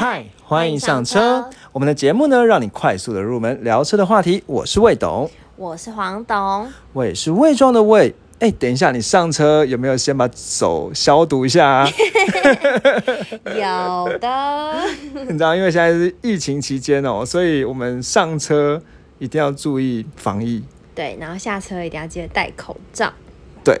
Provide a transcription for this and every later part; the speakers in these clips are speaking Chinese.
嗨，欢迎上车。我们的节目呢，让你快速的入门聊车的话题。我是魏董，我是黄董，魏是魏庄的魏。哎，等一下，你上车有没有先把手消毒一下啊？有的。你知道，因为现在是疫情期间哦，所以我们上车一定要注意防疫。对，然后下车一定要记得戴口罩。对，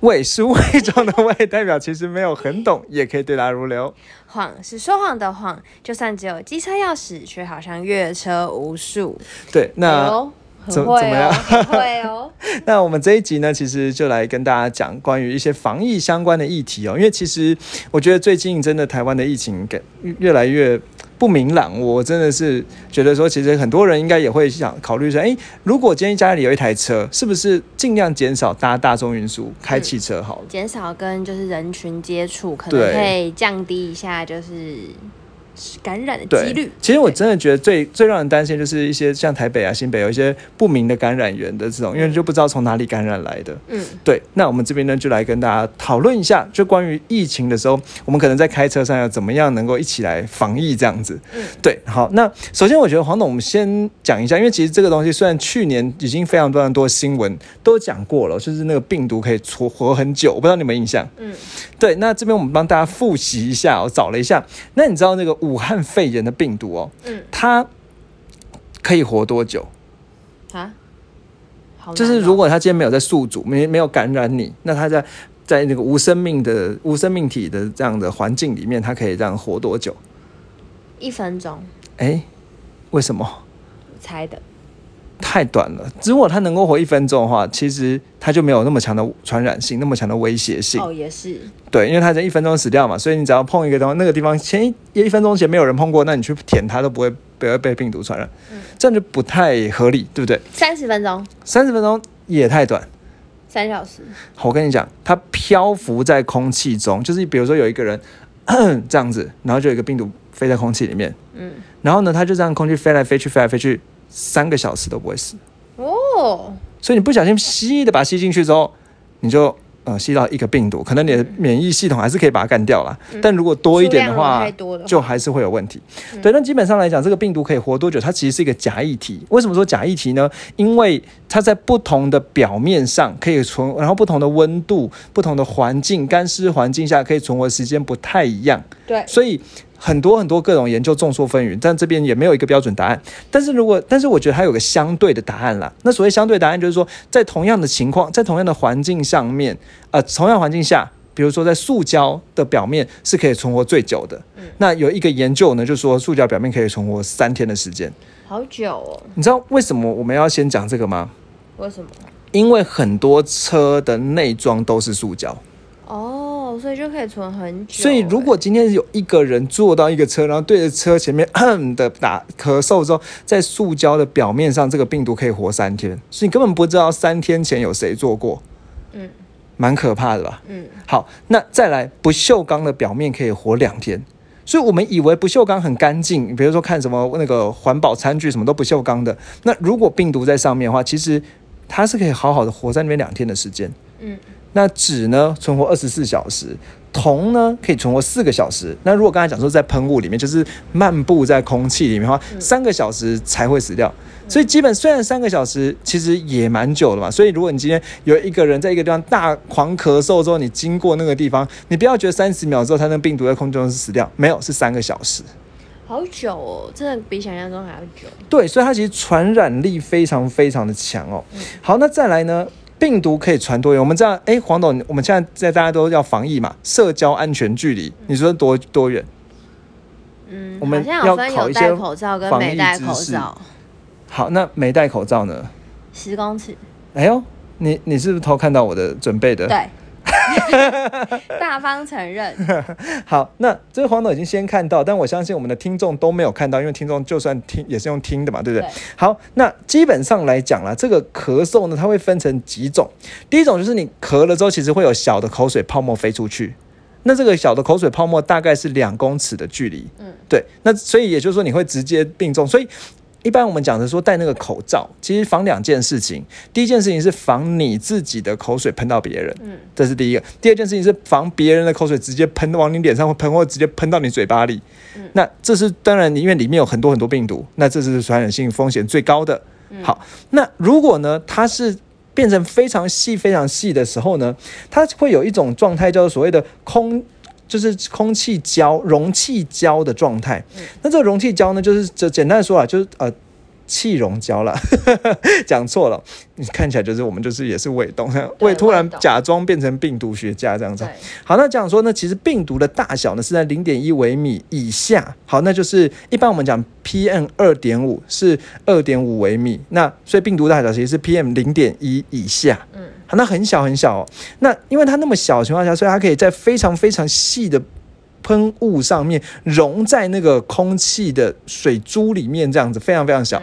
伪是伪装的伪，代表其实没有很懂，也可以对答如流。谎是说谎的谎，就算只有机车钥匙，却好像越车无数。对，那。怎怎么样？会哦。那我们这一集呢，其实就来跟大家讲关于一些防疫相关的议题哦。因为其实我觉得最近真的台湾的疫情给越来越不明朗，我真的是觉得说，其实很多人应该也会想考虑说，哎，如果今天家里有一台车，是不是尽量减少搭大众运输，开汽车好了？减少跟就是人群接触，可能可以降低一下就是。感染的几率，其实我真的觉得最最让人担心就是一些像台北啊、新北有一些不明的感染源的这种，因为就不知道从哪里感染来的。嗯，对。那我们这边呢，就来跟大家讨论一下，就关于疫情的时候，我们可能在开车上要怎么样能够一起来防疫这样子。嗯，对。好，那首先我觉得黄总，我们先讲一下，因为其实这个东西虽然去年已经非常非常多新闻都讲过了，就是那个病毒可以存活很久，我不知道你有没有印象。嗯，对。那这边我们帮大家复习一下，我找了一下，那你知道那个。武汉肺炎的病毒哦，嗯，它可以活多久啊？就是如果它今天没有在宿主，没没有感染你，那它在在那个无生命的无生命体的这样的环境里面，它可以这样活多久？一分钟。哎，为什么？猜的。太短了。如果它能够活一分钟的话，其实它就没有那么强的传染性，那么强的威胁性。哦，也是。对，因为它在一分钟死掉嘛，所以你只要碰一个地方，那个地方前一一分钟前没有人碰过，那你去舔它都不会不会被病毒传染。嗯，这样就不太合理，对不对？三十分钟。三十分钟也太短。三小时。我跟你讲，它漂浮在空气中，就是比如说有一个人 这样子，然后就有一个病毒飞在空气里面。嗯。然后呢，它就这样空气飞来飞去，飞来飞去。三个小时都不会死哦，所以你不小心吸的把它吸进去之后，你就呃吸到一个病毒，可能你的免疫系统还是可以把它干掉了。但如果多一点的话，就还是会有问题。对，那基本上来讲，这个病毒可以活多久？它其实是一个假议题。为什么说假议题呢？因为它在不同的表面上可以存，然后不同的温度、不同的环境、干湿环境下可以存活时间不太一样。对，所以。很多很多各种研究众说纷纭，但这边也没有一个标准答案。但是如果，但是我觉得它有个相对的答案啦。那所谓相对答案，就是说在同样的情况，在同样的环境上面，呃，同样环境下，比如说在塑胶的表面是可以存活最久的。嗯。那有一个研究呢，就说塑胶表面可以存活三天的时间。好久哦。你知道为什么我们要先讲这个吗？为什么？因为很多车的内装都是塑胶。哦，所以就可以存很久。所以如果今天有一个人坐到一个车，然后对着车前面 的打咳嗽之后，在塑胶的表面上，这个病毒可以活三天，所以你根本不知道三天前有谁做过。嗯，蛮可怕的吧？嗯。好，那再来，不锈钢的表面可以活两天，所以我们以为不锈钢很干净，比如说看什么那个环保餐具，什么都不锈钢的。那如果病毒在上面的话，其实它是可以好好的活在那边两天的时间。嗯。那纸呢存活二十四小时，铜呢可以存活四个小时。那如果刚才讲说在喷雾里面，就是漫步在空气里面的话，三个小时才会死掉。所以基本虽然三个小时其实也蛮久了嘛。所以如果你今天有一个人在一个地方大狂咳嗽之后，你经过那个地方，你不要觉得三十秒之后他那病毒在空中是死掉，没有是三个小时。好久哦，真的比想象中还要久。对，所以它其实传染力非常非常的强哦。好，那再来呢？病毒可以传多远？我们知道，哎，黄董，我们现在在大家都要防疫嘛，社交安全距离，你说多多远？嗯，我们要考一些口罩跟没戴口罩。好，那没戴口罩呢？十公尺。哎呦，你你是不是偷看到我的准备的？对。大方承认。好，那这个黄董已经先看到，但我相信我们的听众都没有看到，因为听众就算听也是用听的嘛，对不对？好，那基本上来讲啦，这个咳嗽呢，它会分成几种。第一种就是你咳了之后，其实会有小的口水泡沫飞出去。那这个小的口水泡沫大概是两公尺的距离。嗯，对。那所以也就是说，你会直接病重。所以一般我们讲的说戴那个口罩，其实防两件事情。第一件事情是防你自己的口水喷到别人，嗯，这是第一个。第二件事情是防别人的口水直接喷往你脸上，或喷或直接喷到你嘴巴里。嗯，那这是当然，因为里面有很多很多病毒，那这是传染性风险最高的。好，那如果呢，它是变成非常细、非常细的时候呢，它会有一种状态叫做所谓的空，就是空气胶、容器胶的状态。那这个容器胶呢，就是就简单的说啊，就是呃。气溶胶了，讲错了。你看起来就是我们就是也是胃动，胃突然假装变成病毒学家这样子。好，那讲说呢，其实病毒的大小呢是在零点一微米以下。好，那就是一般我们讲 PM 二点五是二点五微米，那所以病毒大小其实是 PM 零点一以下。嗯，好，那很小很小。哦。那因为它那么小的情况下，所以它可以在非常非常细的。喷雾上面融在那个空气的水珠里面，这样子非常非常小。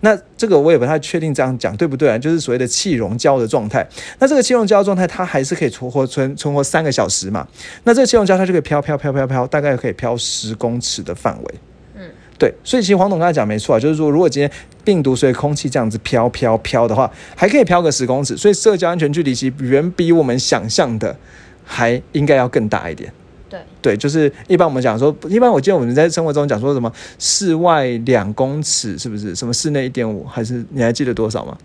那这个我也不太确定这样讲对不对啊？就是所谓的气溶胶的状态。那这个气溶胶状态，它还是可以存活存存活三个小时嘛？那这个气溶胶它就可以飘飘飘飘飘，大概可以飘十公尺的范围。嗯，对。所以其实黄总刚才讲没错啊，就是说如果今天病毒随空气这样子飘飘飘的话，还可以飘个十公尺。所以社交安全距离其实远比我们想象的还应该要更大一点。对对，就是一般我们讲说，一般我记得我们在生活中讲说什么室外两公尺，是不是？什么室内一点五，还是你还记得多少吗？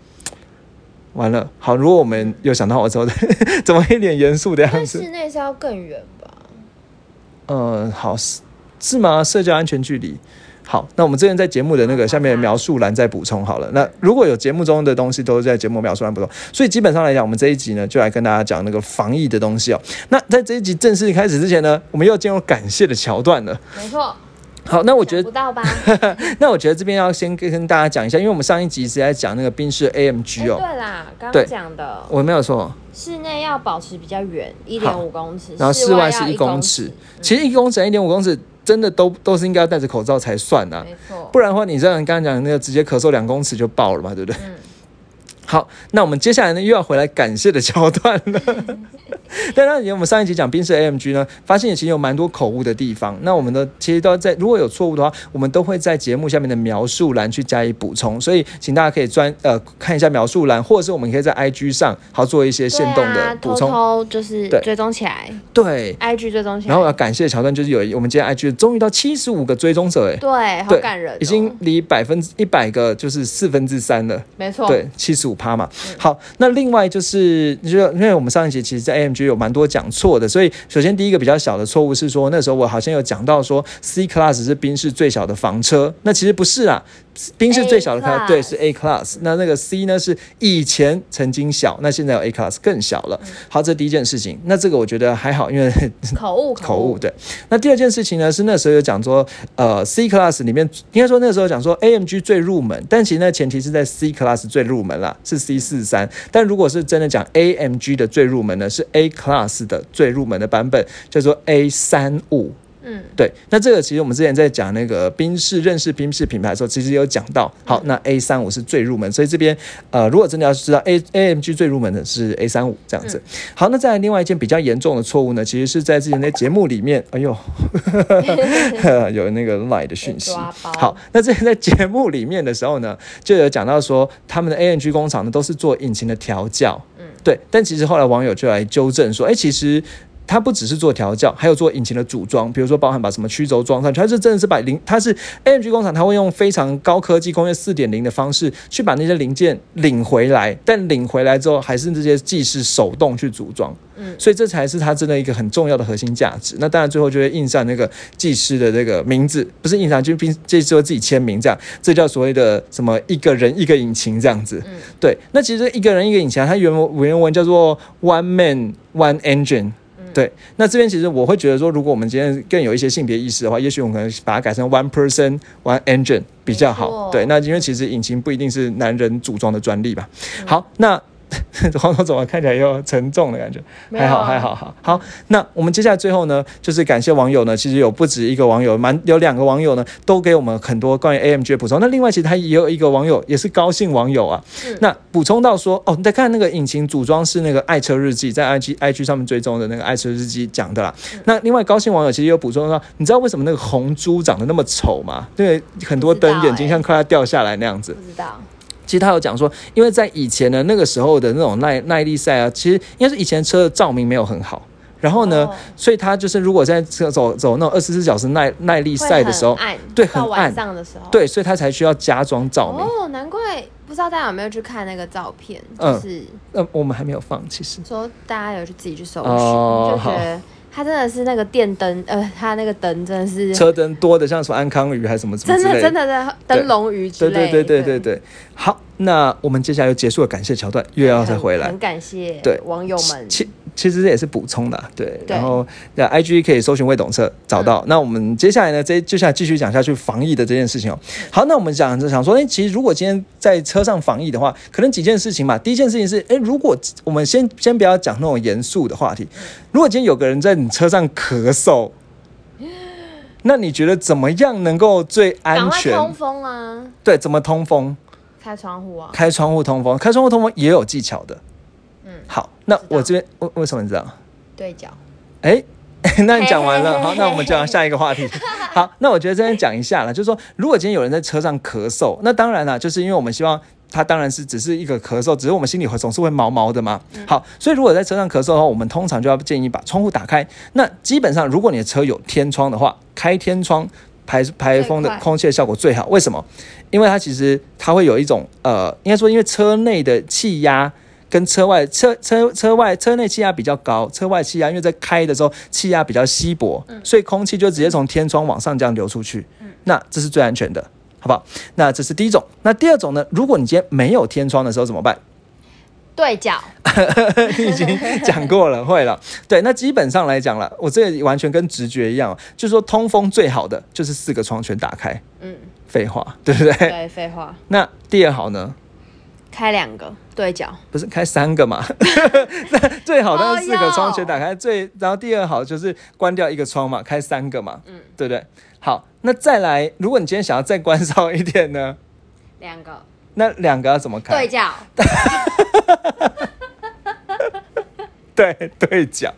完了，好，如果我们有想到我之后，怎么一脸严肃的样子？室内是要更远吧？呃，好是是吗？社交安全距离。好，那我们之前在节目的那个下面描述栏再补充好了。那如果有节目中的东西，都是在节目描述栏补充。所以基本上来讲，我们这一集呢，就来跟大家讲那个防疫的东西哦。那在这一集正式开始之前呢，我们又进入感谢的桥段了。没错。好，那我觉得不到吧？那我觉得这边要先跟跟大家讲一下，因为我们上一集是在讲那个宾士 AMG 哦。对啦，刚刚讲的我没有错。室内要保持比较远，一点五公尺，然后室外是一公尺。其实一公尺、一点五公尺。真的都都是应该要戴着口罩才算啊，不然的话，你这样刚刚讲那个直接咳嗽两公尺就爆了嘛，对不对？嗯。好，那我们接下来呢又要回来感谢的桥段了。当然，我们上一集讲宾士 AMG 呢，发现其实有蛮多口误的地方。那我们呢其实都在，如果有错误的话，我们都会在节目下面的描述栏去加以补充。所以，请大家可以专呃看一下描述栏，或者是我们可以在 IG 上好做一些限动的补充，偷偷就是追踪起来。对，IG 追踪起来。然后要感谢的桥段就是有我们今天 IG 终于到七十五个追踪者，哎，对，好感人，已经离百分之一百个就是四分之三了。没错，对，七十五趴嘛。好，那另外就是，就因为我们上一集其实，在 AMG 有蛮多讲错。错的，所以首先第一个比较小的错误是说，那时候我好像有讲到说，C Class 是宾士最小的房车，那其实不是啊。宾士最小的它对是 A class，那那个 C 呢是以前曾经小，那现在有 A class 更小了。好，这第一件事情，那这个我觉得还好，因为 口误口误对。那第二件事情呢是那时候有讲说，呃，C class 里面应该说那时候讲说 AMG 最入门，但其实那前提是在 C class 最入门啦，是 C 四三。但如果是真的讲 AMG 的最入门呢，是 A class 的最入门的版本，叫做 A 三五。嗯，对，那这个其实我们之前在讲那个宾士认识宾士品牌的时候，其实有讲到。好，那 A 三五是最入门，所以这边呃，如果真的要知道 A A M G 最入门的是 A 三五这样子。好，那再来另外一件比较严重的错误呢，其实是在之前的节目里面，哎呦，有那个 lie 的讯息。好，那之前在节目里面的时候呢，就有讲到说他们的 A M G 工厂呢都是做引擎的调教。嗯，对，但其实后来网友就来纠正说，哎，其实。它不只是做调教，还有做引擎的组装，比如说包含把什么曲轴装上去，它是真的是把零，它是 AMG 工厂，它会用非常高科技工业四点零的方式去把那些零件领回来，但领回来之后还是这些技师手动去组装，嗯，所以这才是它真的一个很重要的核心价值。那当然最后就会印上那个技师的这个名字，不是印上就并这时候自己签名这样，这叫所谓的什么一个人一个引擎这样子，嗯，对。那其实一个人一个引擎，它原文原文叫做 One Man One Engine。对，那这边其实我会觉得说，如果我们今天更有一些性别意识的话，也许我们可能把它改成 one person one engine 比较好。对，那因为其实引擎不一定是男人组装的专利吧。好，那 黄总怎么看起来又沉重的感觉？还好，还好，好好。那我们接下来最后呢，就是感谢网友呢，其实有不止一个网友，蛮有两个网友呢，都给我们很多关于 AMG 的补充。那另外其实他也有一个网友，也是高兴网友啊，嗯那补充到说，哦，你在看那个引擎组装是那个爱车日记，在 IG IG 上面追踪的那个爱车日记讲的啦。嗯那另外高兴网友其实有补充到，你知道为什么那个红猪长得那么丑吗？因为很多灯眼睛像快要掉下来那样子。不知道，其实他有讲说，因为在以前的那个时候的那种耐耐力赛啊，其实应该是以前车的照明没有很好。然后呢，哦。所以他就是如果在车走走那种二十四小时耐耐力赛的时候对很晚暗上的时候，对，所以他才需要加装照明。哦，难怪不知道大家有没有去看那个照片，嗯就是那、我们还没有放，其实。说大家有去自己去搜寻，哦就觉得它真的是那个电灯，呃，它那个灯真的是车灯多的像什么安康鱼还是什么什么真的真的。真的的灯笼鱼之类，对对对对对对。好，那我们接下来又结束了感谢桥段，又要再回来很。感谢对网友们，其其实这也是补充的啊、对。对然后那 I G 可以搜寻未懂车找到。那我们接下来呢，这接下来继续讲下去防疫的这件事情哦。好，那我们讲想说，哎，其实如果今天在车上防疫的话，可能几件事情嘛。第一件事情是，哎，如果我们先先不要讲那种严肃的话题，如果今天有个人在你车上咳嗽。那你觉得怎么样能够最安全？通风啊，对，怎么通风？开窗户啊，开窗户通风，开窗户通风也有技巧的。嗯，好，那我这边为为什么你知道？对角，哎，那你讲完了，好，那我们讲下一个话题。好，那我觉得这边讲一下了，就是说，如果今天有人在车上咳嗽，那当然了，就是因为我们希望。他当然是只是一个咳嗽，只是我们心里会总是会毛毛的嘛。好，所以如果在车上咳嗽的话，我们通常就要建议把窗户打开。那基本上，如果你的车有天窗的话，开天窗排排风的空气的效果最好。为什么？因为它其实它会有一种呃，应该说，因为车内的气压跟车外车车车外车内气压比较高，车外气压因为在开的时候气压比较稀薄，所以空气就直接从天窗往上这样流出去。嗯那这是最安全的，好不好？那这是第一种。那第二种呢？如果你今天没有天窗的时候怎么办？对角，你已经讲过了，会了。对，那基本上来讲了，我这个完全跟直觉一样，就是说通风最好的就是四个窗全打开。嗯，废话，对不对？对，废话，那第二好呢？开两个对角，不是开三个嘛？那最好当然四个窗哦全打开，最然后第二好就是关掉一个窗嘛，开三个嘛，嗯，对不对？好，那再来，如果你今天想要再关少一点呢，两个那两个要怎么看？对角，对对角，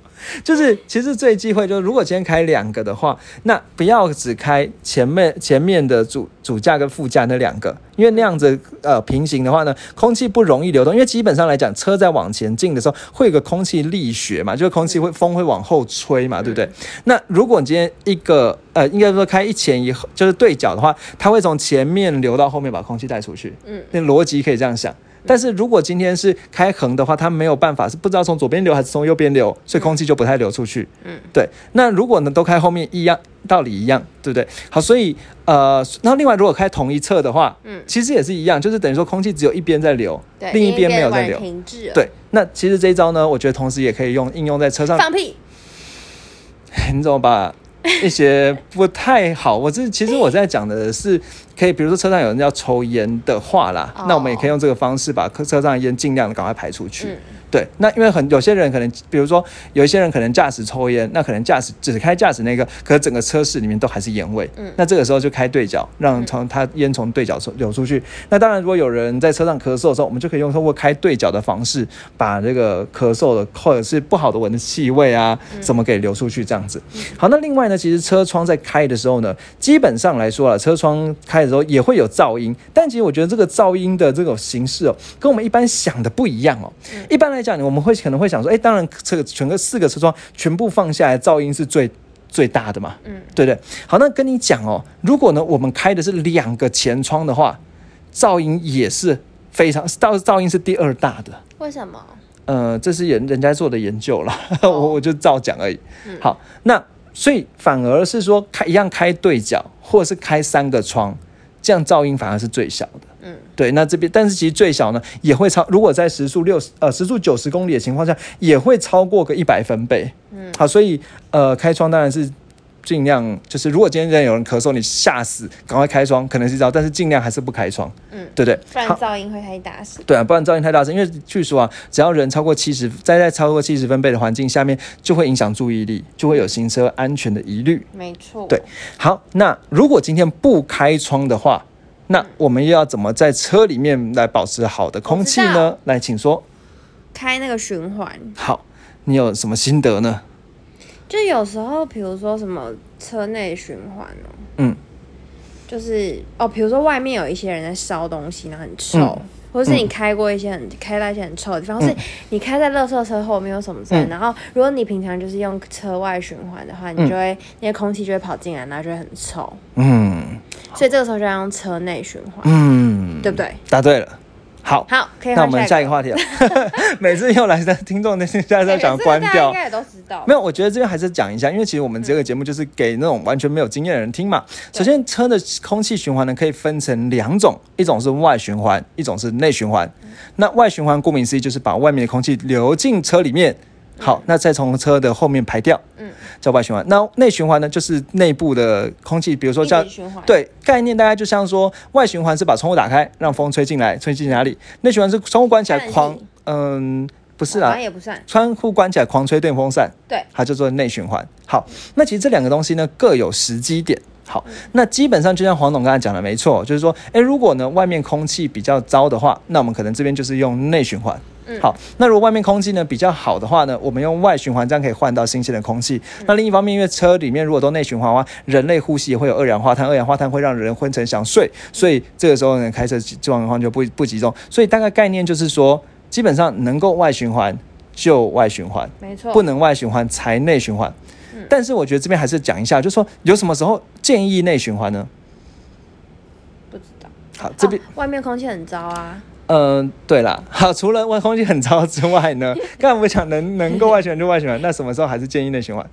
就是其实最忌讳就是，如果今天开两个的话，那不要只开前面前面的主主驾跟副驾那两个，因为那样子呃平行的话呢，空气不容易流动。因为基本上来讲，车在往前进的时候会有个空气力学嘛，就是空气会风会往后吹嘛，对不对？那如果你今天一个呃，应该说开一前一后，就是对角的话，它会从前面流到后面把空气带出去。嗯，那逻辑可以这样想。但是如果今天是开横的话，它没有办法是不知道从左边流还是从右边流，所以空气就不太流出去。嗯，对。那如果呢都开后面一样，道理一样，对不对？好，所以呃，然后另外如果开同一侧的话，嗯其实也是一样，就是等于说空气只有一边在流，对，另一边没有在流。停滞，对，那其实这一招呢，我觉得同时也可以用应用在车上。放屁，你怎么把一些不太好？我这其实我在讲的是，可以比如说车上有人要抽烟的话啦，哦那我们也可以用这个方式把车车上的烟尽量的赶快排出去。嗯对，那因为很有些人可能，比如说有一些人可能驾驶抽烟，那可能驾驶只开驾驶那个，可是整个车室里面都还是烟味。嗯那这个时候就开对角，让从他烟从对角流出去。那当然，如果有人在车上咳嗽的时候，我们就可以用通过开对角的方式，把这个咳嗽的或者是不好的闻的气味啊什么给流出去，这样子。好，那另外呢，其实车窗在开的时候呢，基本上来说啊，车窗开的时候也会有噪音，但其实我觉得这个噪音的这种形式哦，跟我们一般想的不一样哦。一般来讲，我们会可能会想说，哎，当然这个整个四个车窗全部放下来，噪音是最最大的嘛，嗯，对不对？好，那跟你讲哦，如果呢我们开的是两个前窗的话，噪音也是非常，噪噪音是第二大的。为什么？呃，这是人人家做的研究啦，哦 我我就照讲而已。嗯好，那所以反而是说开一样开对角，或者是开三个窗，这样噪音反而是最小的。嗯，对，那这边但是其实最小呢也会超，如果在时速六十呃时速九十公里的情况下，也会超过个一百分贝。嗯，好，所以呃开窗当然是尽量就是，如果今天真的有人咳嗽，你吓死，赶快开窗，可能是这样，但是尽量还是不开窗，嗯，对不对？不然，噪音会太大声。对啊，不然噪音太大声，因为据说啊，只要人超过七十，在在超过七十分贝的环境下面，就会影响注意力，就会有行车安全的疑虑。没错。对好，那如果今天不开窗的话，那我们又要怎么在车里面来保持好的空气呢？道？来，请说。开那个循环，好，你有什么心得呢？就有时候，比如说什么车内循环哦，嗯，就是哦，比如说外面有一些人在烧东西，然后很臭，嗯。或者是你开过一些很、开到一些很臭的地方，或是你开在垃圾车后面有什么事嗯。然后如果你平常就是用车外循环的话，你就会、那些空气就会跑进来，然后就会很臭，嗯所以这个时候就要用车内循环，嗯，对不对？答对了。好，好，可以那我换们下一个话题了。每次又来的听众，那现在在想关掉应。该也都知道，没有，我觉得这边还是讲一下，因为其实我们这个节目就是给那种完全没有经验的人听嘛。首先，车的空气循环呢可以分成两种，一种是外循环，一种是内循环。那外循环顾名思义就是把外面的空气流进车里面，好，那再从车的后面排掉，嗯，叫外循环。那内循环呢，就是内部的空气，比如说一像直循环，对，概念大概就像说，外循环是把窗户打开，让风吹进来，吹进哪里？内循环是窗户关起来狂，嗯，不是啦，也不算，窗户关起来狂吹电风扇，对，它叫做内循环。好，那其实这两个东西呢各有时机点。好，那基本上就像黄总刚才讲的，没错，就是说，诶，如果呢外面空气比较糟的话，那我们可能这边就是用内循环。嗯好，那如果外面空气呢比较好的话呢，我们用外循环，这样可以换到新鲜的空气。那另一方面，因为车里面如果都内循环的话，人类呼吸也会有二氧化碳，二氧化碳会让人昏沉想睡，所以这个时候呢开车状况就不不集中。所以大概概念就是说，基本上能够外循环就外循环。没错，不能外循环才内循环。但是我觉得这边还是讲一下，就是说有什么时候建议内循环呢？不知道。好，这边哦、外面空气很糟啊，嗯、对了，好，除了外空气很糟之外呢，刚才我们讲能能够外循环就外循环，那什么时候还是建议内循环？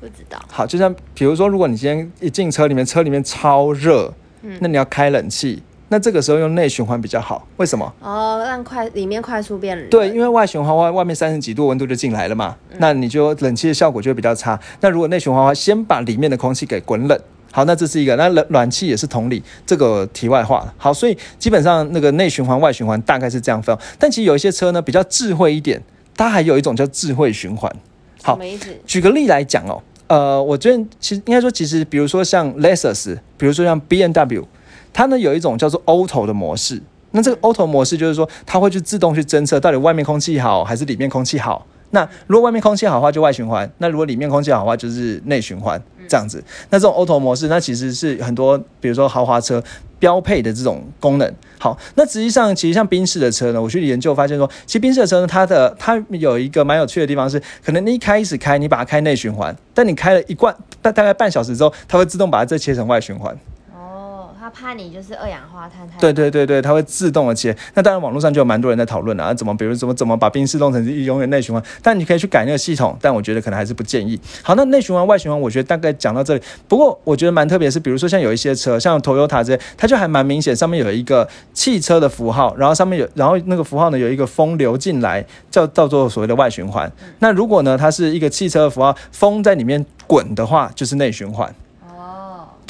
不知道。好，就像比如说，如果你今天一进车里面，车里面超热，嗯那你要开冷气，那这个时候用内循环比较好，为什么？哦，让快里面快速变冷。对，因为外循环外外面三十几度温度就进来了嘛，那你就冷气的效果就会比较差。那如果内循环的话，先把里面的空气给滚冷。好，那这是一个，那冷暖气也是同理，这个题外话。好，所以基本上那个内循环、外循环大概是这样分。但其实有一些车呢比较智慧一点，它还有一种叫智慧循环。好？举个例来讲哦，呃，我觉得其实应该说，其实比如说像 Lexus，比如说像 B N W，它呢有一种叫做 Auto 的模式。那这个 Auto 模式就是说，它会去自动去侦测到底外面空气好还是里面空气好。那如果外面空气好的话，就外循环；那如果里面空气好的话，就是内循环这样子。那这种 Auto 模式，那其实是很多比如说豪华车标配的这种功能。好，那实际上其实像宾士的车呢，我去研究发现说，其实宾士的车呢，它的它有一个蛮有趣的地方是，可能你一开始开，你把它开内循环，但你开了一罐大大概半小时之后，它会自动把它再切成外循环。怕你就是二氧化碳太对对对对，它会自动的切。那当然，网络上就有蛮多人在讨论啊，怎么比如怎么怎么把冰室弄成是永远内循环。但你可以去改那个系统，但我觉得可能还是不建议。好，那内循环、外循环，我觉得大概讲到这里。不过我觉得蛮特别是，比如说像有一些车，像 Toyota 这些，它就还蛮明显，上面有一个汽车的符号，然后上面有，然后那个符号呢有一个风流进来，叫叫做所谓的外循环。那如果呢它是一个汽车的符号，风在里面滚的话，就是内循环。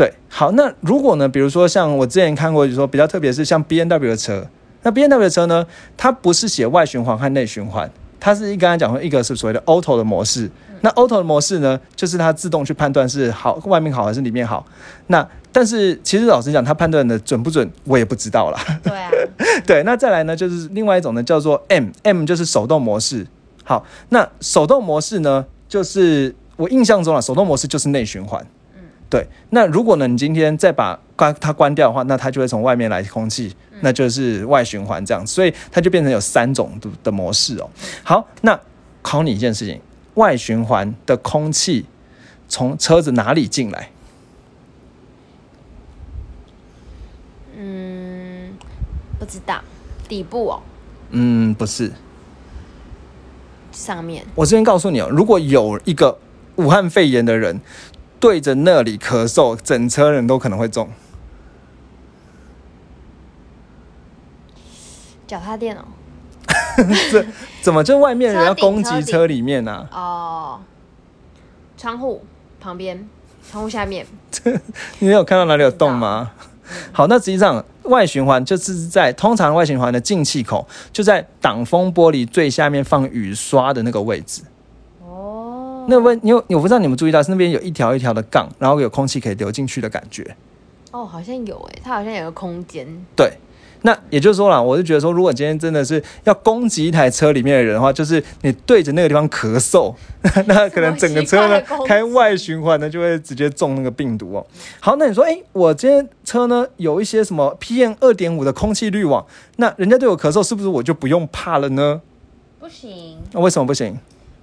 哦，对，好，那如果呢，比如说像我之前看过，就是说比较特别是像 B N W 的车，那 B N W 的车呢，它不是写外循环和内循环，它是一刚才讲说一个是所谓的 Auto 的模式，那 Auto 的模式呢，就是它自动去判断是好外面好还是里面好，那但是其实老实讲，它判断的准不准，我也不知道啦。对啊，对，那再来呢，就是另外一种呢，叫做 M，M 就是手动模式。好，那手动模式呢，就是我印象中啊，手动模式就是内循环。对。那如果呢，你今天再把关它关掉的话，那它就会从外面来空气，那就是外循环这样，所以它就变成有三种的的模式哦。好，那考你一件事情，外循环的空气从车子哪里进来？嗯，不知道底部哦，嗯，不是。上面我这边告诉你哦，如果有一个武汉肺炎的人对着那里咳嗽，整车人都可能会中。脚踏垫哦，怎么就外面人要攻击车里面呢、啊？哦，窗户旁边，窗户下面。你有看到哪里有洞吗？好，那实际上外循环就是在通常外循环的进气口就在挡风玻璃最下面放雨刷的那个位置。哦，那问你有我不知道你们注意到是那边有一条一条的杠，然后有空气可以流进去的感觉。哦，好像有诶，它好像有个空间。对。那也就是说啦，我就觉得说，如果今天真的是要攻击一台车里面的人的话，就是你对着那个地方咳嗽，那可能整个车呢开外循环呢就会直接中那个病毒哦。好，那你说，哎，我今天车呢有一些什么 PM 二点五的空气滤网，那人家对我咳嗽，是不是我就不用怕了呢？不行。那为什么不行？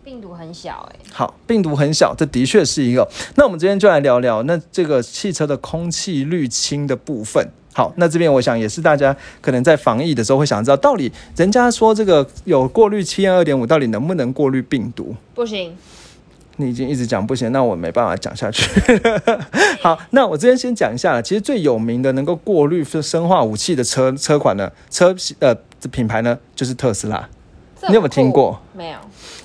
病毒很小，哎。好，病毒很小，这的确是一个。那我们今天就来聊聊那这个汽车的空气滤清的部分。好，那这边我想也是大家可能在防疫的时候会想知道，到底人家说这个有过滤七二点五，到底能不能过滤病毒？不行，你已经一直讲不行，那我没办法讲下去。好，那我这边先讲一下，其实最有名的能够过滤生化武器的车车款呢，车呃品牌呢就是特斯拉，你有没有听过？没有。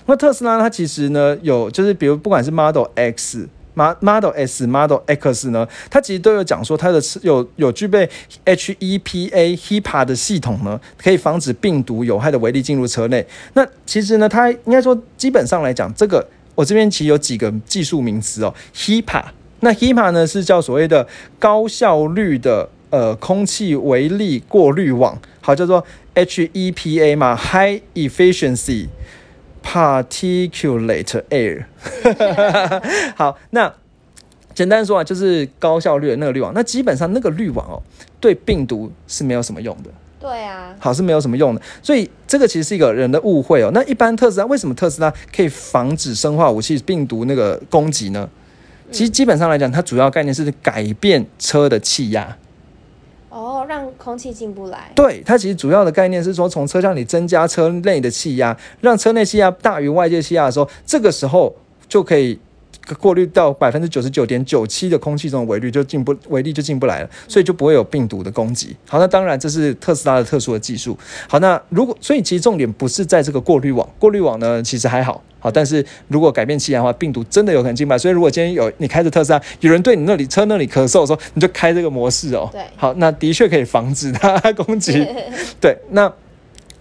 那特斯拉它其实呢有，就是比如不管是 Model X。Model S、Model X 呢，它其实都有讲说它的有有具备 HEPA HEPA 的系统呢，可以防止病毒有害的微粒进入车内。那其实呢，它应该说基本上来讲，这个我这边其实有几个技术名词哦，HEPA。那 HEPA 呢是叫所谓的高效率的呃空气微粒过滤网，好叫做 HEPA 嘛，High Efficiency。Particulate air，好，那简单说啊，就是高效率的那个滤网。那基本上那个滤网哦，对病毒是没有什么用的。对啊，好是没有什么用的。所以这个其实是一个人的误会哦。那一般特斯拉为什么特斯拉可以防止生化武器病毒那个攻击呢？其实基本上来讲，它主要概念是改变车的气压。哦，让空气进不来。对，它其实主要的概念是说，从车厢里增加车内的气压，让车内气压大于外界气压的时候，这个时候就可以过滤到百分之九十九点九七的空气中的微粒就进不微粒就进不来了，所以就不会有病毒的攻击。好，那当然这是特斯拉的特殊的技术。好，那如果所以其实重点不是在这个过滤网，过滤网呢其实还好。好，但是如果改变气压的话，病毒真的有可能进来。所以如果今天有你开着特斯拉，有人对你那里车那里咳嗽的时候，你就开这个模式哦。对，好，那的确可以防止它攻击。对，那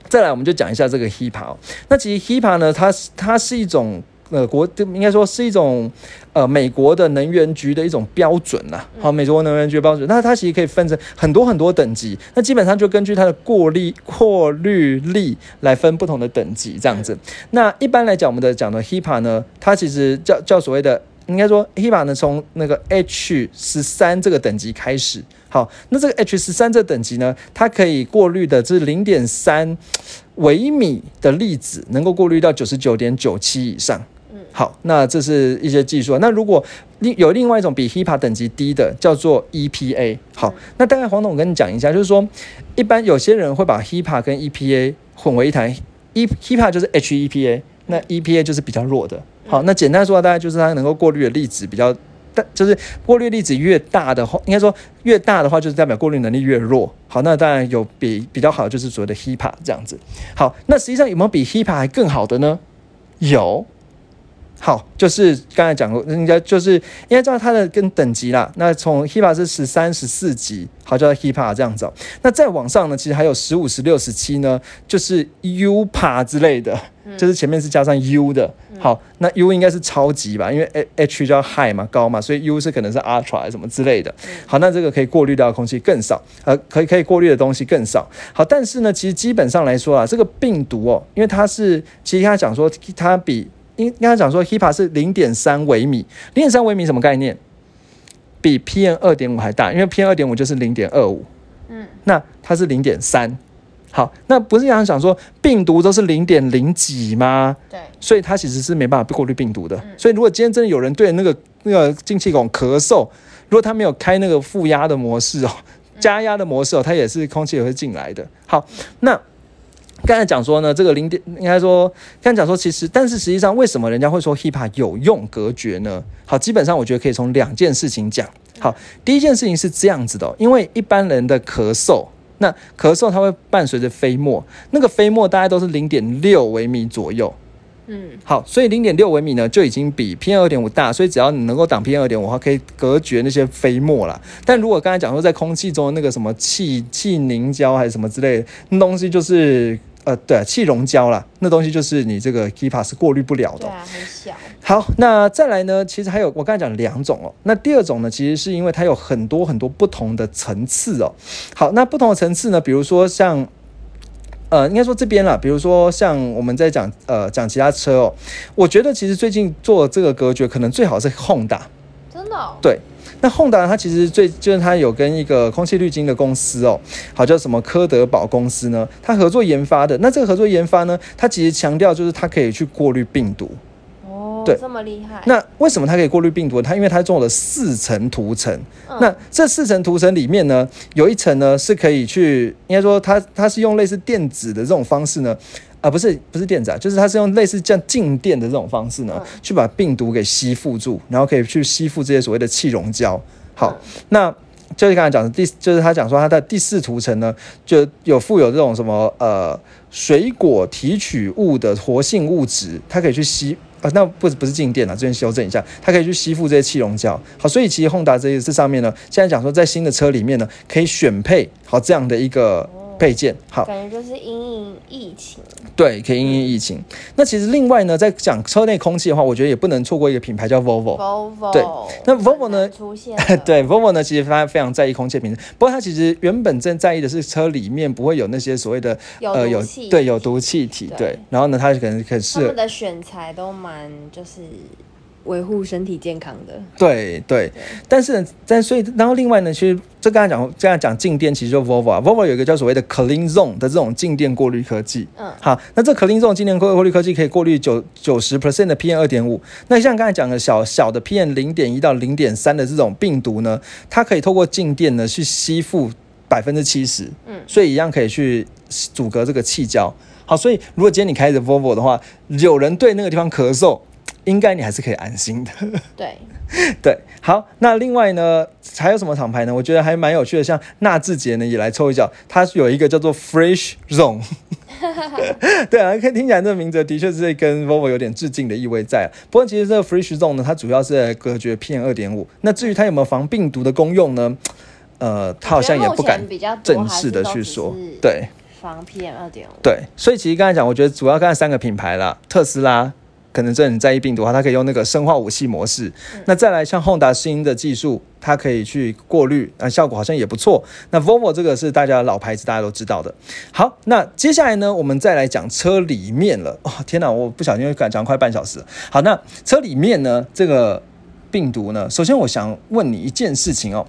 再来我们就讲一下这个 HEPA。那其实 HEPA 呢，它它是一种。呃，国应该说是一种呃美国的能源局的一种标准呐。好，美国能源局标准，那它其实可以分成很多很多等级。那基本上就根据它的过滤过滤力来分不同的等级这样子。那一般来讲，我们的讲的 HEPA 呢，它其实叫叫所谓的，应该说 HEPA 呢，从那个 H 十三这个等级开始。好，那这个 H 十三这等级呢，它可以过滤的这是零点三微米的粒子，能够过滤到九十九点九七以上。好，那这是一些技术。那如果另有另外一种比 HEPA 等级低的，叫做 EPA。好，那大概黄总我跟你讲一下，就是说，一般有些人会把 HEPA 跟 EPA 混为一谈，E HEPA 就是 HEPA，那 EPA 就是比较弱的。好，那简单说，大概就是它能够过滤的粒子比较但，就是过滤粒子越大的话，应该说越大的话，就是代表过滤能力越弱。好，那当然有比比较好的，就是所谓的 HEPA 这样子。好，那实际上有没有比 HEPA 还更好的呢？有。好，就是刚才讲过，人家就是应该知道它的跟等级啦。那从 HIPA 是十三、十四级，好叫 HIPA 这样子。那再往上呢，其实还有十五、十六、十七呢，就是 UPA 之类的，就是前面是加上 U 的。好，那 U 应该是超级吧，因为 H 叫 High 嘛，高嘛，所以 U 是可能是 Ultra 什么之类的。好，那这个可以过滤掉的空气更少，呃，可以可以过滤的东西更少。好，但是呢，其实基本上来说啊，这个病毒哦，因为它是，其实他讲说它比应应该讲说，HEPA 是零点三微米，零点三微米什么概念？比 PM 二点五还大，因为 PM 二点五就是零点二五，嗯，那它是零点三。好，那不是想想说病毒都是零点零几吗？对，所以它其实是没办法过滤病毒的。所以如果今天真的有人对那个那个进气孔咳嗽，如果他没有开那个负压的模式哦，加压的模式哦，它也是空气也会进来的。好，那。刚才讲说呢，这个零点应该说，刚才讲说其实，但是实际上为什么人家会说 HEPA 有用隔绝呢？好，基本上我觉得可以从两件事情讲。好，第一件事情是这样子的，因为一般人的咳嗽，那咳嗽它会伴随着飞沫，那个飞沫大概都是零点六微米左右。嗯，好，所以零点六微米呢就已经比 PM 二点五大，所以只要你能够挡 PM 二点五的话，可以隔绝那些飞沫啦。但如果刚才讲说在空气中那个什么气气凝胶还是什么之类的那东西，就是呃对啊气溶胶啦，那东西就是你这个 KEPA 是过滤不了的对。啊，很小，好，那再来呢？其实还有我刚才讲两种哦。那第二种呢，其实是因为它有很多很多不同的层次哦。好，那不同的层次呢，比如说像。呃，应该说这边啦，比如说像我们在讲呃讲其他车哦，我觉得其实最近做这个隔绝可能最好是 Honda，真的、哦，对，那 Honda 它其实最就是它有跟一个空气滤晶的公司哦，好叫什么科德堡公司呢，它合作研发的。那这个合作研发呢，它其实强调就是它可以去过滤病毒。哦，对这么厉害，那为什么它可以过滤病毒？它因为它做了四层涂层。嗯那这四层涂层里面呢，有一层呢是可以去，应该说它它是用类似电子的这种方式呢。啊，不是不是电子啊，就是它是用类似这样静电的这种方式呢，嗯去把病毒给吸附住，然后可以去吸附这些所谓的气溶胶。好，嗯那就是刚才讲的第，就是他讲说它的第四涂层呢，就有附有这种什么呃水果提取物的活性物质，它可以去吸。啊，那不是不是静电了，这边修正一下，它可以去吸附这些气溶胶。好，所以其实 Honda 这这上面呢，现在讲说在新的车里面呢，可以选配好这样的一个配件。好，感觉就是因应疫情，对，可以因应疫情。那其实另外呢，在讲车内空气的话，我觉得也不能错过一个品牌叫 Volvo。Volvo，对那 Volvo 呢出现了 对，Volvo 呢，其实它非常在意空气品质，不过它其实原本正在意的是车里面不会有那些所谓的有呃有毒气。对有毒气体，对。对，然后呢，它可能可是他是们的选材都蛮就是维护身体健康的，对对，但是呢，但所以然后另外呢，其实这刚才讲这样讲静电，其实就 Volvo 啊，Volvo 有一个叫所谓的 Clean Zone 的这种静电过滤科技。嗯，好，那这 Clean Zone 静电过过滤科技可以过滤九九十 percent 的 PM 二点五。那像刚才讲的小小的 PM 零点一到零点三的这种病毒呢，它可以透过静电呢去吸附百分之七十。嗯所以一样可以去阻隔这个气胶。好，所以如果今天你开着 Volvo 的话，有人对那个地方咳嗽，应该你还是可以安心的。对，对，好，那另外呢，还有什么厂牌呢？我觉得还蛮有趣的，像纳智捷呢也来抽一脚，它有一个叫做 Fresh Zone。对啊，可以听起来这个名字的确是跟 Volvo 有点致敬的意味在、啊。不过其实这个 Fresh Zone 呢，它主要是来隔绝 PM 二点五。那至于它有没有防病毒的功用呢？呃，它好像也不敢正式的去说是。对防 PM 二点五，对，所以其实刚才讲，我觉得主要刚才三个品牌啦，特斯拉。可能真的很在意病毒的话，它可以用那个生化武器模式。那再来像 Honda 新的技术，它可以去过滤，啊，效果好像也不错。那 Volvo 这个是大家的老牌子，大家都知道的。好，那接下来呢，我们再来讲车里面了。哦，天哪，我不小心讲讲快半小时了。好，那车里面呢，这个病毒呢，首先我想问你一件事情哦。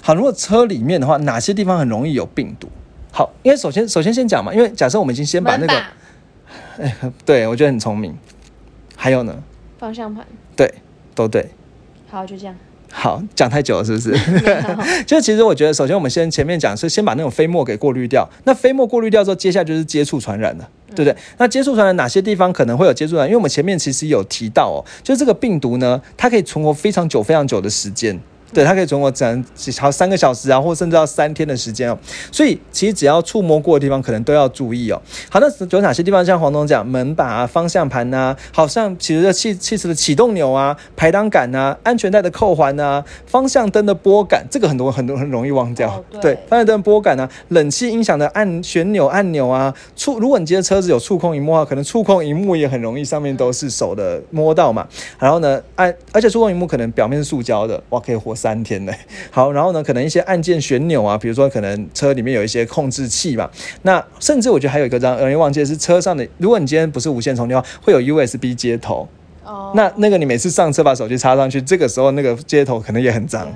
好，如果车里面的话，哪些地方很容易有病毒？好，因为首先首先先讲嘛，因为假设我们已经先把那个，哎、对我觉得很聪明。还有呢，方向盘，对，都对。好，就这样。好，讲太久了，是不是？就其实我觉得，首先我们先前面讲是先把那种飞沫给过滤掉。那飞沫过滤掉之后，接下来就是接触传染了，对不对？那接触传染哪些地方可能会有接触传染？因为我们前面其实有提到哦，就这个病毒呢，它可以存活非常久、非常久的时间。对，它可以存活整好三个小时啊，或甚至到三天的时间哦。所以其实只要触摸过的地方，可能都要注意哦。好，那有哪些地方像黄总讲门把啊、方向盘呐、好像其实汽汽车的启动钮啊、排挡杆啊、安全带的扣环呐、方向灯的拨杆，这个很多很多很容易忘掉。哦对方向灯的拨杆啊，冷气音响的按旋钮按钮啊，触如果你今天车子有触控荧幕的话，可能触控荧幕也很容易上面都是手的摸到嘛。然后呢，按而且触控荧幕可能表面是塑胶的，哇，可以活三天呢。好，然后呢，可能一些按键旋钮啊，比如说可能车里面有一些控制器嘛，那甚至我觉得还有一个让容易忘记的是车上的，如果你今天不是无线充电的话，会有 USB 接头。哦，那那个你每次上车把手机插上去，这个时候那个接头可能也很脏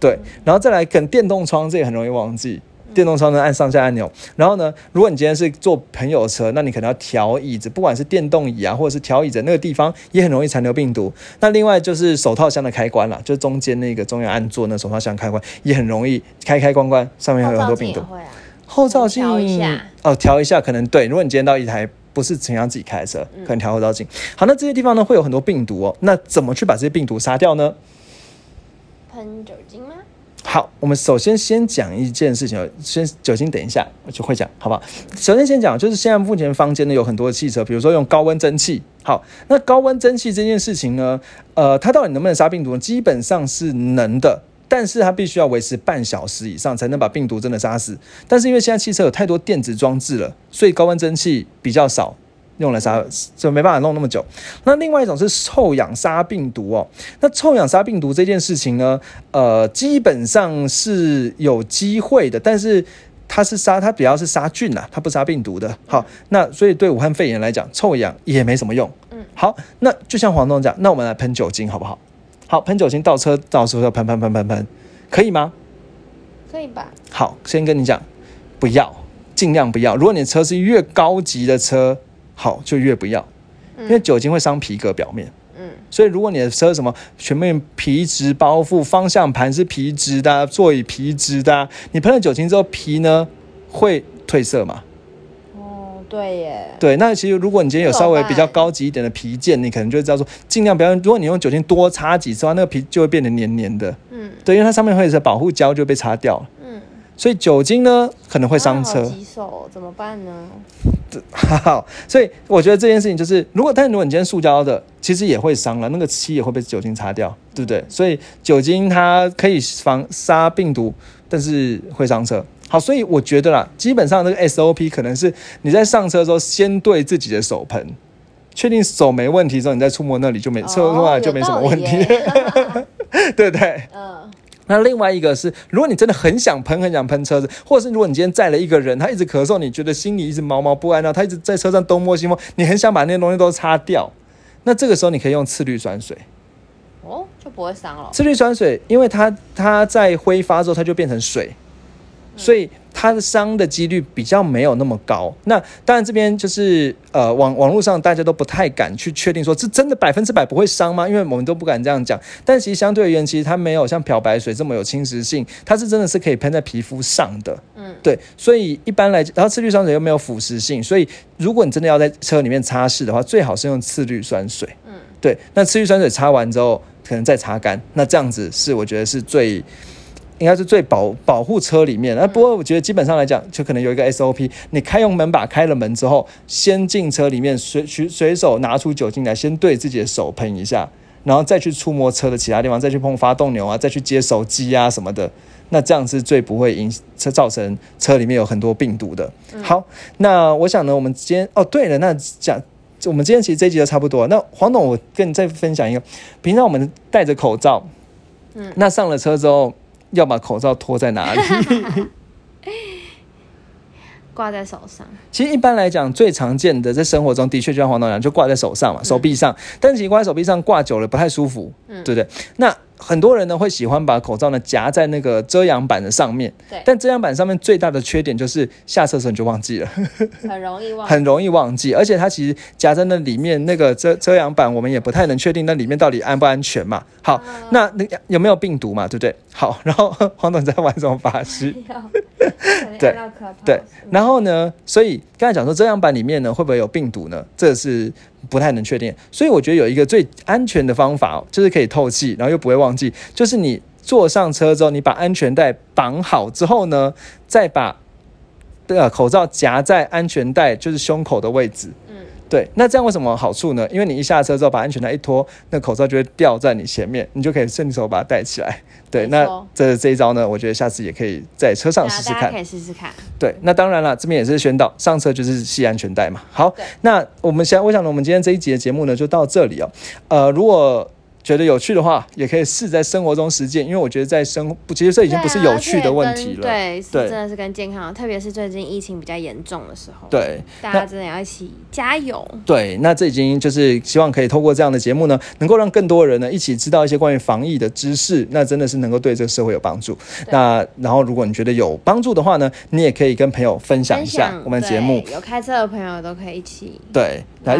对，然后再来跟电动窗，这也很容易忘记。电动窗呢，按上下按钮。然后呢，如果你今天是坐朋友车，那你可能要调椅子，不管是电动椅啊，或者是调椅子那个地方，也很容易残留病毒。那另外就是手套箱的开关啦，就中间那个中央按座那手套箱开关，也很容易开开关关，上面会有很多病毒后照镜哦，调一下可能对。如果你今天到一台不是陈阳自己开的车，嗯可能调后照镜。好，那这些地方呢会有很多病毒哦。那怎么去把这些病毒杀掉呢？喷酒精吗？好，我们首先先讲一件事情，先酒精等一下我就会讲，好不好？首先先讲，就是现在目前房间呢有很多的汽车，比如说用高温蒸汽。好，那高温蒸汽这件事情呢，呃，它到底能不能杀病毒呢？基本上是能的，但是它必须要维持半小时以上才能把病毒真的杀死。但是因为现在汽车有太多电子装置了，所以高温蒸汽比较少。用来杀就没办法弄那么久。那另外一种是臭氧杀病毒哦。那臭氧杀病毒这件事情呢，呃，基本上是有机会的，但是它是杀它主要是杀菌啊，它不杀病毒的。好，那所以对武汉肺炎来讲，臭氧也没什么用。嗯，好，那就像黄总讲，那我们来喷酒精好不好？好，喷酒精倒车到时候要喷喷喷喷喷，可以吗？可以吧。好，先跟你讲，不要，尽量不要。如果你的车是越高级的车。好，就越不要，因为酒精会伤皮革表面。嗯，所以如果你的车什么全面皮质包覆，方向盘是皮质的，座椅皮质的，你喷了酒精之后，皮呢会褪色嘛？哦，对耶。对，那其实如果你今天有稍微比较高级一点的皮件，你可能就会知道说，尽量不要。如果你用酒精多擦几次，话那个皮就会变得黏黏的。嗯，对，因为它上面会有保护胶就被擦掉了。嗯，所以酒精呢可能会伤车。棘手怎么办呢？好，所以我觉得这件事情就是，如果但如果你今天塑胶的，其实也会伤了，那个漆也会被酒精擦掉，对不对？所以酒精它可以防杀病毒，但是会伤车。好，所以我觉得啦，基本上这个 SOP 可能是你在上车的时候，先对自己的手盆，确定手没问题之后，你再触摸那里就没车出来就没什么问题，对不对？嗯。那另外一个是，如果你真的很想喷、很想喷车子，或者是如果你今天载了一个人，他一直咳嗽，你觉得心里一直毛毛不安，然后他一直在车上东摸西摸，你很想把那些东西都擦掉，那这个时候你可以用次氯酸水，哦，就不会伤了。次氯酸水，因为它它在挥发之后，它就变成水，所以。它的伤的几率比较没有那么高。那当然这边就是呃网网络上大家都不太敢去确定说这真的百分之百不会伤吗？因为我们都不敢这样讲。但其实相对而言，其实它没有像漂白水这么有侵蚀性，它是真的是可以喷在皮肤上的。嗯，对。所以一般来，然后次氯酸水又没有腐蚀性，所以如果你真的要在车里面擦拭的话，最好是用次氯酸水。嗯，对。那次氯酸水擦完之后，可能再擦干。那这样子是我觉得是最。应该是最保保护车里面，那不过我觉得基本上来讲，就可能有一个 SOP，你开用门把开了门之后，先进车里面随随随手拿出酒精来，先对自己的手喷一下，然后再去触摸车的其他地方，再去碰发动钮啊，再去接手机啊什么的，那这样是最不会影车造成车里面有很多病毒的。好，那我想呢，我们今天哦对了，那讲我们今天其实这集就差不多。那黄董，我跟你再分享一个，平常我们戴着口罩，嗯，那上了车之后。要把口罩脱在哪里？挂在手上。其实一般来讲，最常见的在生活中的确就像黄导讲，就挂在手上嘛，手臂上。但其实挂在手臂上挂久了不太舒服，对不对？那很多人呢会喜欢把口罩呢夹在那个遮阳板的上面。对。但遮阳板上面最大的缺点就是下车时你就忘记了，很容易忘，很容易忘记。而且它其实夹在那里面那个遮遮阳板，我们也不太能确定那里面到底安不安全嘛。好，那那有没有病毒嘛？对不对？好，然后黄总在玩什么法师？对对。然后呢？所以刚才讲说遮阳板里面呢会不会有病毒呢？这是。不太能确定，所以我觉得有一个最安全的方法，就是可以透气，然后又不会忘记，就是你坐上车之后，你把安全带绑好之后呢，再把呃口罩夹在安全带就是胸口的位置。对，那这样为什么好处呢？因为你一下车之后把安全带一脱，那口罩就会掉在你前面，你就可以顺手把它戴起来。对，那这这一招呢，我觉得下次也可以在车上试试看。可以试试看。对，那当然了，这边也是宣导，上车就是系安全带嘛。好，那我们想，我想呢，我们今天这一集的节目呢，就到这里哦。呃，如果觉得有趣的话，也可以试在生活中实践，因为我觉得在生活，其实这已经不是有趣的问题了。对，真的是跟健康，特别是最近疫情比较严重的时候。对，大家真的要一起加油。对，那这已经就是希望可以透过这样的节目呢，能够让更多人呢一起知道一些关于防疫的知识，那真的是能够对这个社会有帮助。那然后如果你觉得有帮助的话呢，你也可以跟朋友分享一下我们的节目。有开车的朋友都可以一起对来。